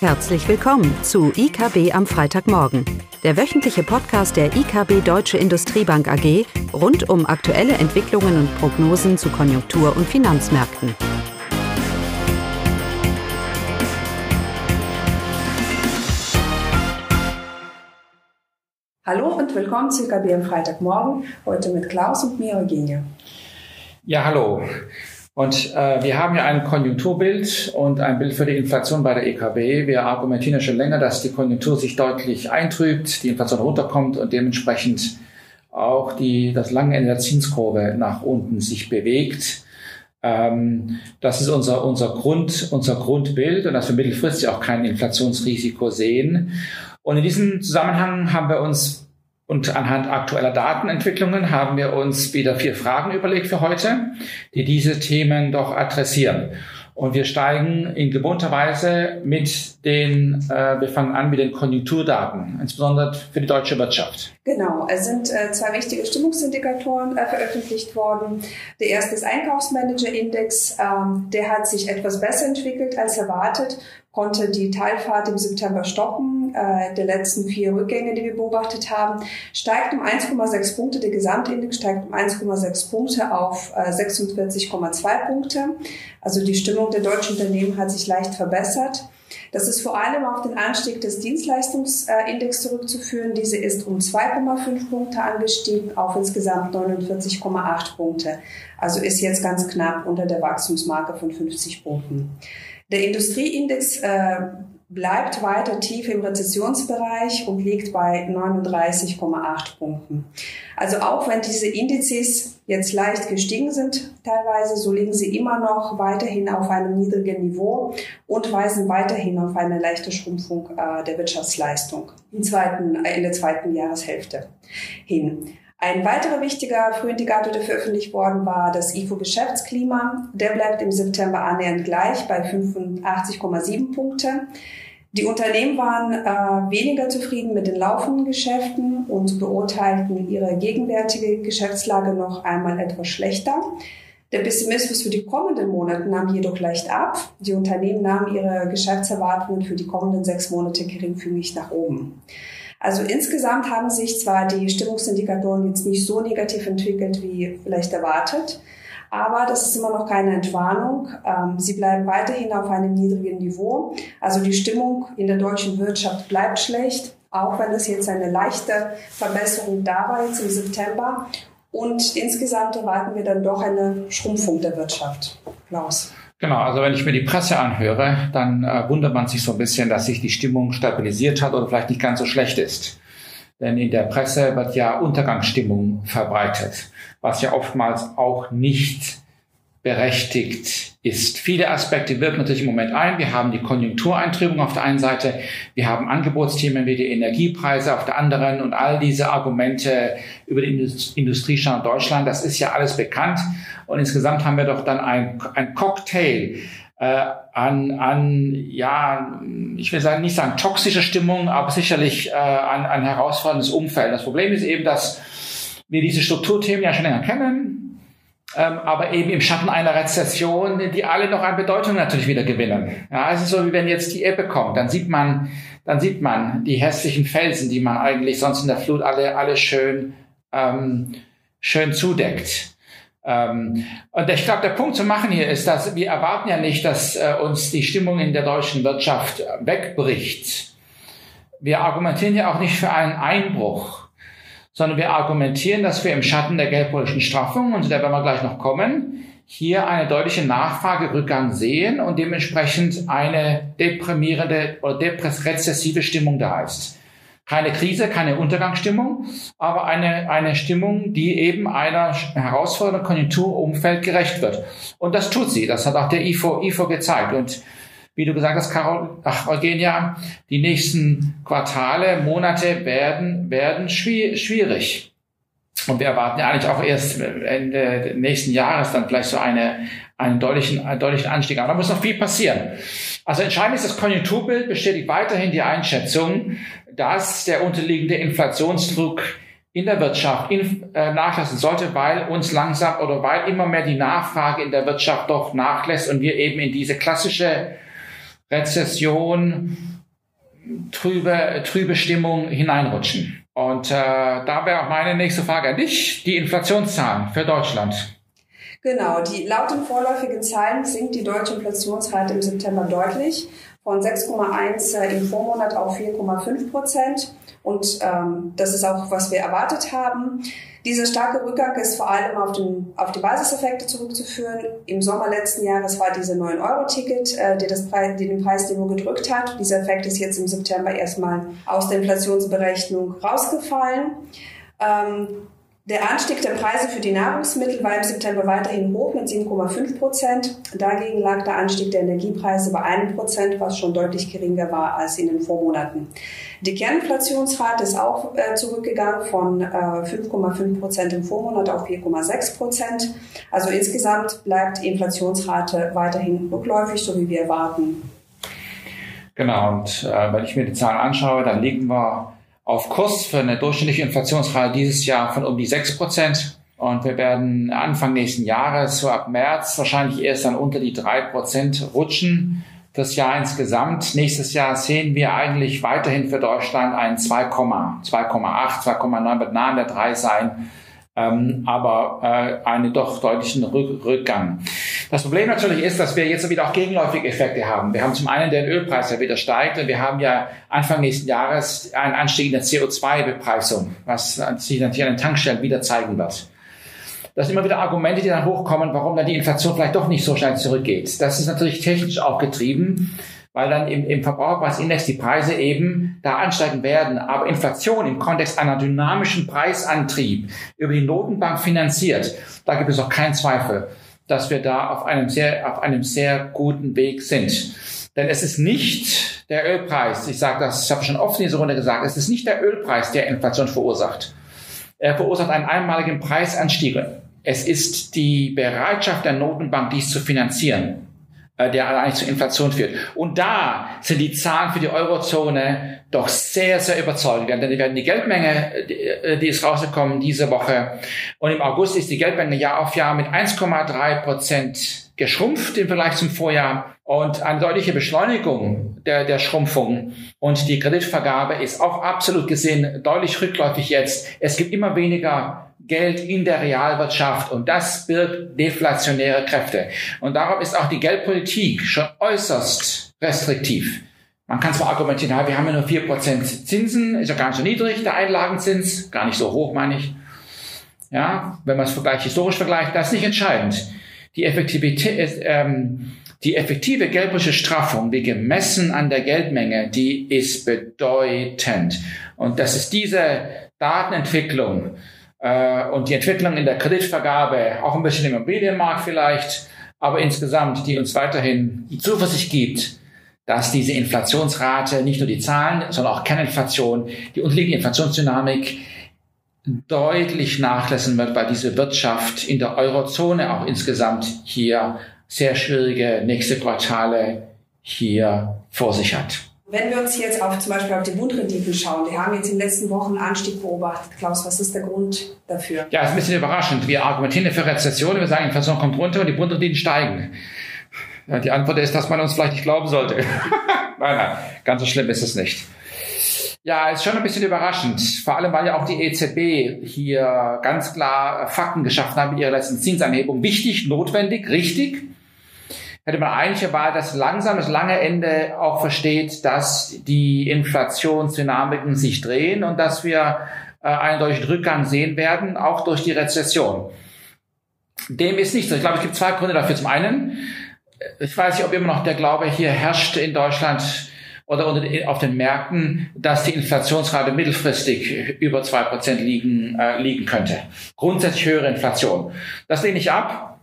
Herzlich willkommen zu IKB am Freitagmorgen, der wöchentliche Podcast der IKB Deutsche Industriebank AG rund um aktuelle Entwicklungen und Prognosen zu Konjunktur- und Finanzmärkten. Hallo und willkommen zu IKB am Freitagmorgen, heute mit Klaus und mir, Eugenia. Ja, hallo. Und äh, wir haben ja ein Konjunkturbild und ein Bild für die Inflation bei der EKB. Wir argumentieren ja schon länger, dass die Konjunktur sich deutlich eintrübt, die Inflation runterkommt und dementsprechend auch die, das lange Ende der Zinskurve nach unten sich bewegt. Ähm, das ist unser, unser, Grund, unser Grundbild und dass wir mittelfristig auch kein Inflationsrisiko sehen. Und in diesem Zusammenhang haben wir uns und anhand aktueller Datenentwicklungen haben wir uns wieder vier Fragen überlegt für heute, die diese Themen doch adressieren. Und wir steigen in gewohnter Weise mit den, äh, wir fangen an mit den Konjunkturdaten, insbesondere für die deutsche Wirtschaft. Genau, es sind äh, zwei wichtige Stimmungsindikatoren äh, veröffentlicht worden. Der erste ist Einkaufsmanager-Index. Ähm, der hat sich etwas besser entwickelt als erwartet, konnte die Teilfahrt im September stoppen. Äh, der letzten vier Rückgänge, die wir beobachtet haben, steigt um 1,6 Punkte. Der Gesamtindex steigt um 1,6 Punkte auf äh, 46,2 Punkte. Also die Stimmung der deutschen Unternehmen hat sich leicht verbessert. Das ist vor allem auf den Anstieg des Dienstleistungsindex zurückzuführen. Diese ist um 2,5 Punkte angestiegen auf insgesamt 49,8 Punkte. Also ist jetzt ganz knapp unter der Wachstumsmarke von 50 Punkten. Der Industrieindex äh, bleibt weiter tief im Rezessionsbereich und liegt bei 39,8 Punkten. Also auch wenn diese Indizes jetzt leicht gestiegen sind teilweise, so liegen sie immer noch weiterhin auf einem niedrigen Niveau und weisen weiterhin auf eine leichte Schrumpfung äh, der Wirtschaftsleistung in, zweiten, äh, in der zweiten Jahreshälfte hin. Ein weiterer wichtiger Frühindikator, der veröffentlicht worden war, das IFO-Geschäftsklima. Der bleibt im September annähernd gleich bei 85,7 Punkte. Die Unternehmen waren äh, weniger zufrieden mit den laufenden Geschäften und beurteilten ihre gegenwärtige Geschäftslage noch einmal etwas schlechter. Der Pessimismus für die kommenden Monate nahm jedoch leicht ab. Die Unternehmen nahmen ihre Geschäftserwartungen für die kommenden sechs Monate geringfügig nach oben. Also insgesamt haben sich zwar die Stimmungsindikatoren jetzt nicht so negativ entwickelt wie vielleicht erwartet, aber das ist immer noch keine Entwarnung. Ähm, sie bleiben weiterhin auf einem niedrigen Niveau. Also die Stimmung in der deutschen Wirtschaft bleibt schlecht, auch wenn es jetzt eine leichte Verbesserung da war jetzt im September. Und insgesamt erwarten wir dann doch eine Schrumpfung der Wirtschaft. Klaus. Genau, also wenn ich mir die Presse anhöre, dann äh, wundert man sich so ein bisschen, dass sich die Stimmung stabilisiert hat oder vielleicht nicht ganz so schlecht ist. Denn in der Presse wird ja Untergangsstimmung verbreitet, was ja oftmals auch nicht berechtigt ist. Viele Aspekte wirken natürlich im Moment ein. Wir haben die Konjunktureintrübung auf der einen Seite, wir haben Angebotsthemen wie die Energiepreise auf der anderen und all diese Argumente über den Industriestand Deutschland, das ist ja alles bekannt. Und insgesamt haben wir doch dann ein, ein Cocktail äh, an, an, ja, ich will sagen, nicht sagen toxische Stimmung, aber sicherlich äh, an ein herausforderndes Umfeld. Das Problem ist eben, dass wir diese Strukturthemen ja schon länger kennen ähm, aber eben im Schatten einer Rezession, die alle noch an Bedeutung natürlich wieder gewinnen. Ja, es ist so, wie wenn jetzt die Ebbe kommt, dann sieht man, dann sieht man die hässlichen Felsen, die man eigentlich sonst in der Flut alle, alle schön, ähm, schön zudeckt. Ähm, und ich glaube, der Punkt zu machen hier ist, dass wir erwarten ja nicht, dass äh, uns die Stimmung in der deutschen Wirtschaft wegbricht. Wir argumentieren ja auch nicht für einen Einbruch sondern wir argumentieren, dass wir im Schatten der geldpolitischen Straffung, und zu der werden wir gleich noch kommen, hier eine deutliche Nachfragerückgang sehen und dementsprechend eine deprimierende oder depress-rezessive Stimmung da ist. Keine Krise, keine Untergangsstimmung, aber eine, eine Stimmung, die eben einer herausfordernden Konjunkturumfeld gerecht wird. Und das tut sie. Das hat auch der IFO, IFO gezeigt. Und wie du gesagt hast, Carol, ach, Eugenia, die nächsten Quartale, Monate werden, werden schwierig. Und wir erwarten ja eigentlich auch erst Ende nächsten Jahres dann vielleicht so eine, einen deutlichen, einen deutlichen Anstieg. Aber da muss noch viel passieren. Also entscheidend ist, das Konjunkturbild bestätigt weiterhin die Einschätzung, dass der unterliegende Inflationsdruck in der Wirtschaft in, äh, nachlassen sollte, weil uns langsam oder weil immer mehr die Nachfrage in der Wirtschaft doch nachlässt und wir eben in diese klassische Rezession, trübe, trübe Stimmung hineinrutschen. Und äh, da wäre auch meine nächste Frage an dich, die Inflationszahlen für Deutschland. Genau, die, laut den vorläufigen Zahlen sinkt die deutsche Inflationsrate im September deutlich von 6,1 äh, im Vormonat auf 4,5 Prozent. Und ähm, das ist auch, was wir erwartet haben. Dieser starke Rückgang ist vor allem auf, den, auf die Basiseffekte zurückzuführen. Im Sommer letzten Jahres war diese 9-Euro-Ticket, äh, Preis, die den Preisniveau gedrückt hat. Dieser Effekt ist jetzt im September erstmal aus der Inflationsberechnung rausgefallen. Ähm, der Anstieg der Preise für die Nahrungsmittel war im September weiterhin hoch mit 7,5 Prozent. Dagegen lag der Anstieg der Energiepreise bei einem Prozent, was schon deutlich geringer war als in den Vormonaten. Die Kerninflationsrate ist auch äh, zurückgegangen von äh, 5,5 Prozent im Vormonat auf 4,6 Prozent. Also insgesamt bleibt die Inflationsrate weiterhin rückläufig, so wie wir erwarten. Genau, und äh, wenn ich mir die Zahlen anschaue, dann liegen wir auf Kurs für eine durchschnittliche Inflationsrate dieses Jahr von um die 6 Prozent. Und wir werden Anfang nächsten Jahres, so ab März, wahrscheinlich erst dann unter die 3 Prozent rutschen. Das Jahr insgesamt. Nächstes Jahr sehen wir eigentlich weiterhin für Deutschland ein 2,8, 2,9 wird nah an der 3 sein ähm, aber äh, einen doch deutlichen Rückgang. Das Problem natürlich ist, dass wir jetzt wieder auch gegenläufige Effekte haben. Wir haben zum einen den Ölpreis, der wieder steigt und wir haben ja Anfang nächsten Jahres einen Anstieg in der CO2-Bepreisung, was sich natürlich an den Tankstellen wieder zeigen wird. Das sind immer wieder Argumente, die dann hochkommen, warum dann die Inflation vielleicht doch nicht so schnell zurückgeht. Das ist natürlich technisch auch getrieben weil dann im, im Verbraucherpreisindex die Preise eben da ansteigen werden. Aber Inflation im Kontext einer dynamischen Preisantrieb über die Notenbank finanziert, da gibt es auch keinen Zweifel, dass wir da auf einem sehr, auf einem sehr guten Weg sind. Denn es ist nicht der Ölpreis, ich sage das, ich habe schon oft in dieser Runde gesagt, es ist nicht der Ölpreis, der Inflation verursacht. Er verursacht einen einmaligen Preisanstieg. Es ist die Bereitschaft der Notenbank, dies zu finanzieren. Äh, der eigentlich zur Inflation führt. Und da sind die Zahlen für die Eurozone doch sehr, sehr überzeugend. Denn die werden die Geldmenge, äh, die ist rausgekommen diese Woche. Und im August ist die Geldmenge Jahr auf Jahr mit 1,3 Prozent geschrumpft im Vergleich zum Vorjahr und eine deutliche Beschleunigung der, der Schrumpfung. Und die Kreditvergabe ist auch absolut gesehen deutlich rückläufig jetzt. Es gibt immer weniger Geld in der Realwirtschaft und das birgt deflationäre Kräfte. Und darum ist auch die Geldpolitik schon äußerst restriktiv. Man kann zwar argumentieren, wir haben ja nur vier Prozent Zinsen, ist ja gar nicht so niedrig, der Einlagenzins, gar nicht so hoch, meine ich. Ja, wenn man es vergleicht, historisch vergleicht, das ist nicht entscheidend. Die Effektivität, ähm, die effektive geldpolitische Straffung, wie gemessen an der Geldmenge, die ist bedeutend. Und das ist diese Datenentwicklung, äh, und die Entwicklung in der Kreditvergabe, auch ein bisschen im Immobilienmarkt vielleicht, aber insgesamt, die uns weiterhin die Zuversicht gibt, dass diese Inflationsrate, nicht nur die Zahlen, sondern auch Kerninflation, die unterliegende Inflationsdynamik deutlich nachlassen wird, weil diese Wirtschaft in der Eurozone auch insgesamt hier sehr schwierige nächste Quartale hier vor sich hat. Wenn wir uns jetzt auf zum Beispiel auf die Bundrenditen schauen, die haben jetzt in den letzten Wochen einen Anstieg beobachtet. Klaus, was ist der Grund dafür? Ja, ist ein bisschen überraschend. Wir argumentieren für Rezession, wir sagen, Inflation kommt runter und die Bundrenditen steigen. Ja, die Antwort ist, dass man uns vielleicht nicht glauben sollte. nein, nein, ganz so schlimm ist es nicht. Ja, ist schon ein bisschen überraschend. Vor allem, weil ja auch die EZB hier ganz klar Fakten geschaffen hat mit ihrer letzten Zinsanhebung. Wichtig, notwendig, richtig hätte man eigentlich erwartet, dass langsam das lange Ende auch versteht, dass die Inflationsdynamiken sich drehen und dass wir äh, einen deutlichen Rückgang sehen werden, auch durch die Rezession. Dem ist nicht so. Ich glaube, es gibt zwei Gründe dafür. Zum einen, ich weiß nicht, ob immer noch der Glaube hier herrscht in Deutschland oder auf den Märkten, dass die Inflationsrate mittelfristig über zwei Prozent liegen, äh, liegen könnte. Grundsätzlich höhere Inflation. Das lehne ich ab.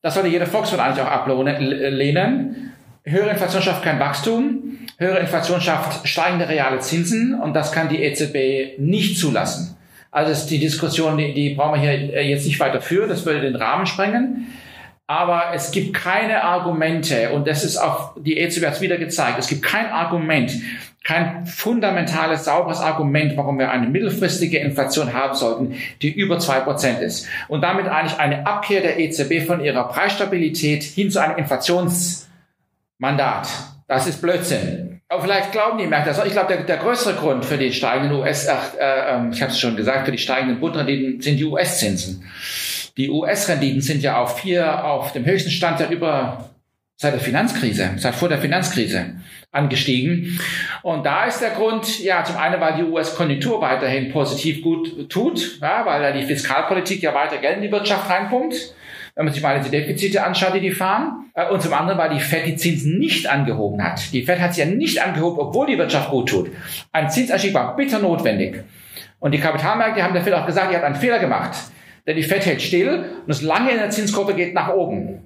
Das sollte jeder Volkswirt eigentlich auch ablehnen. Höhere Inflation schafft kein Wachstum. Höhere Inflation schafft steigende reale Zinsen und das kann die EZB nicht zulassen. Also die Diskussion, die, die brauchen wir hier jetzt nicht weiter führen, das würde den Rahmen sprengen. Aber es gibt keine Argumente, und das ist auch, die EZB hat es wieder gezeigt, es gibt kein Argument, kein fundamentales, sauberes Argument, warum wir eine mittelfristige Inflation haben sollten, die über zwei Prozent ist. Und damit eigentlich eine Abkehr der EZB von ihrer Preisstabilität hin zu einem Inflations Mandat. Das ist Blödsinn. Aber vielleicht glauben die Märkte das. Ich glaube, der, der größere Grund für die steigenden US, äh, äh, ich habe es schon gesagt, für die steigenden Bundrenditen sind die US-Zinsen. Die US-Renditen sind ja auf vier, auf dem höchsten Stand seit über seit der Finanzkrise, seit vor der Finanzkrise angestiegen. Und da ist der Grund, ja, zum einen, weil die US-Konjunktur weiterhin positiv gut tut, ja, weil da die Fiskalpolitik ja weiter Geld in die Wirtschaft reinpumpt wenn man sich mal die Defizite anschaut, die die fahren. Äh, und zum anderen, weil die Fed die Zinsen nicht angehoben hat. Die Fed hat sie ja nicht angehoben, obwohl die Wirtschaft gut tut. Ein Zinsanstieg war bitter notwendig. Und die Kapitalmärkte haben der Fed auch gesagt, ihr habt einen Fehler gemacht. Denn die Fed hält still und das lange in der Zinskurve geht nach oben.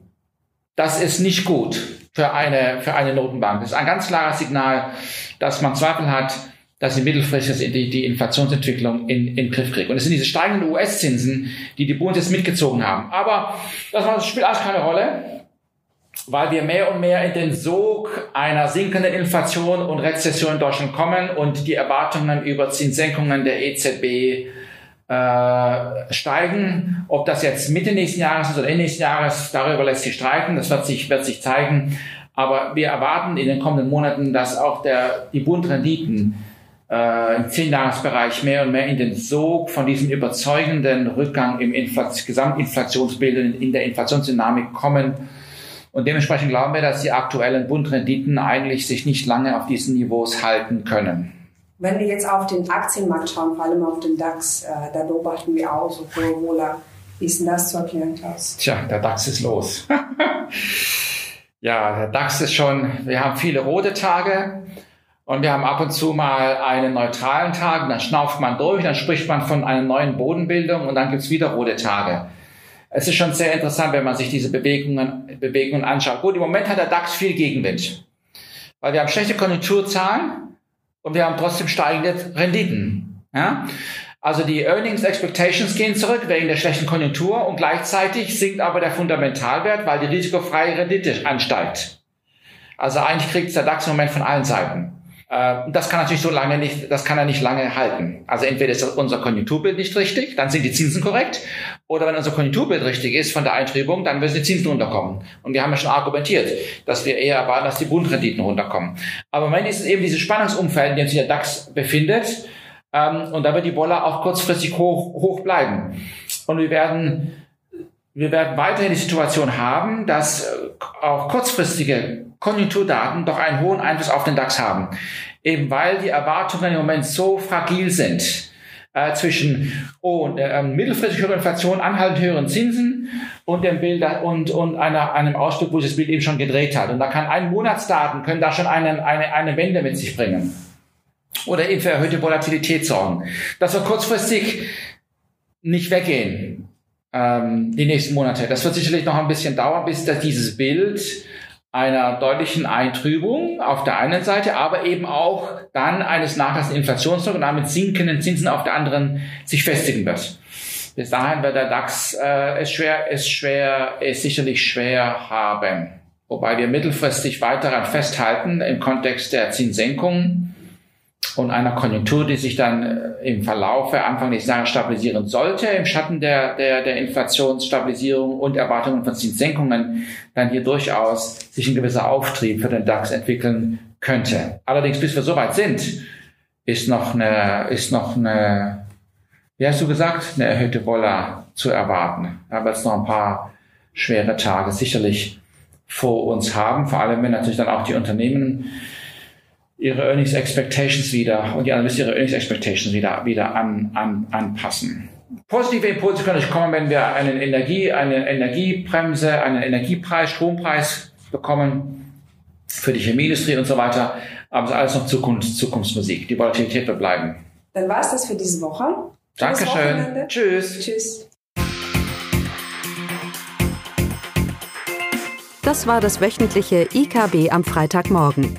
Das ist nicht gut für eine, für eine Notenbank. Das ist ein ganz klares Signal, dass man Zweifel hat, dass sie mittelfristig die, die Inflationsentwicklung in, in den Griff kriegt. Und es sind diese steigenden US-Zinsen, die die Bundes mitgezogen haben. Aber das spielt alles keine Rolle, weil wir mehr und mehr in den Sog einer sinkenden Inflation und Rezession in Deutschland kommen und die Erwartungen über Zinssenkungen der EZB äh, steigen. Ob das jetzt Mitte nächsten Jahres ist oder Ende nächsten Jahres, darüber lässt sich streiten. Das wird sich, wird sich zeigen. Aber wir erwarten in den kommenden Monaten, dass auch der, die Bundrenditen äh, im Zehnjahresbereich mehr und mehr in den Sog von diesem überzeugenden Rückgang im Infl Gesamtinflationsbild in, in der Inflationsdynamik kommen. Und dementsprechend glauben wir, dass die aktuellen Bundrenditen eigentlich sich nicht lange auf diesen Niveaus halten können. Wenn wir jetzt auf den Aktienmarkt schauen, vor allem auf den DAX, äh, da beobachten wir auch so hohe Wohler. Wie ist denn das zu erklären, Klaus? Tja, der DAX ist los. ja, der DAX ist schon, wir haben viele rote Tage. Und wir haben ab und zu mal einen neutralen Tag, dann schnauft man durch, dann spricht man von einer neuen Bodenbildung und dann gibt's wieder rote Tage. Es ist schon sehr interessant, wenn man sich diese Bewegungen, Bewegungen anschaut. Gut, im Moment hat der DAX viel Gegenwind, weil wir haben schlechte Konjunkturzahlen und wir haben trotzdem steigende Renditen. Ja? Also die Earnings Expectations gehen zurück wegen der schlechten Konjunktur und gleichzeitig sinkt aber der Fundamentalwert, weil die risikofreie Rendite ansteigt. Also eigentlich kriegt der DAX im Moment von allen Seiten. Äh, das kann natürlich so lange nicht, das kann er nicht lange halten. Also entweder ist unser Konjunkturbild nicht richtig, dann sind die Zinsen korrekt, oder wenn unser Konjunkturbild richtig ist von der Eintrübung, dann müssen die Zinsen runterkommen. Und wir haben ja schon argumentiert, dass wir eher erwarten, dass die Bundrenditen runterkommen. Aber im Moment ist es eben dieses Spannungsumfeld, in dem sich der DAX befindet, ähm, und da wird die Bolle auch kurzfristig hoch, hoch bleiben. Und wir werden wir werden weiterhin die Situation haben, dass äh, auch kurzfristige Konjunkturdaten doch einen hohen Einfluss auf den DAX haben. Eben weil die Erwartungen im Moment so fragil sind äh, zwischen oh, äh, mittelfristig höherer Inflation, anhaltend höheren Zinsen und dem Bild und, und einer, einem Ausdruck, wo sich das Bild eben schon gedreht hat. Und da kann ein Monatsdaten können da schon eine, eine, eine Wende mit sich bringen. Oder eben für erhöhte Volatilität sorgen. Das wird kurzfristig nicht weggehen ähm, die nächsten Monate. Das wird sicherlich noch ein bisschen dauern, bis da dieses Bild einer deutlichen Eintrübung auf der einen Seite, aber eben auch dann eines nachlassenden Inflationsdrucks und damit sinkenden Zinsen auf der anderen sich festigen wird. Bis dahin wird der DAX äh, es schwer, es schwer, es sicherlich schwer haben. Wobei wir mittelfristig weiter daran festhalten im Kontext der Zinssenkungen und einer Konjunktur, die sich dann äh, im Verlaufe Anfang nächsten Jahres stabilisieren sollte, im Schatten der, der, der Inflationsstabilisierung und Erwartungen von Zinssenkungen, dann hier durchaus sich ein gewisser Auftrieb für den DAX entwickeln könnte. Allerdings, bis wir soweit sind, ist noch eine, ist noch eine, wie hast du gesagt, eine erhöhte Vola zu erwarten. Da wird es noch ein paar schwere Tage sicherlich vor uns haben, vor allem wenn natürlich dann auch die Unternehmen ihre Earnings Expectations wieder und die Analysten ihre Earnings Expectations wieder, wieder an, an, anpassen. Positive Impulse können kommen, wenn wir eine Energie, eine Energiebremse, einen Energiepreis, Strompreis bekommen für die Chemieindustrie und so weiter. Aber es ist alles noch Zukunft, Zukunftsmusik. Die Volatilität wird bleiben. Dann war es das für diese Woche. Dankeschön. Tschüss. Tschüss. Das war das wöchentliche IKB am Freitagmorgen.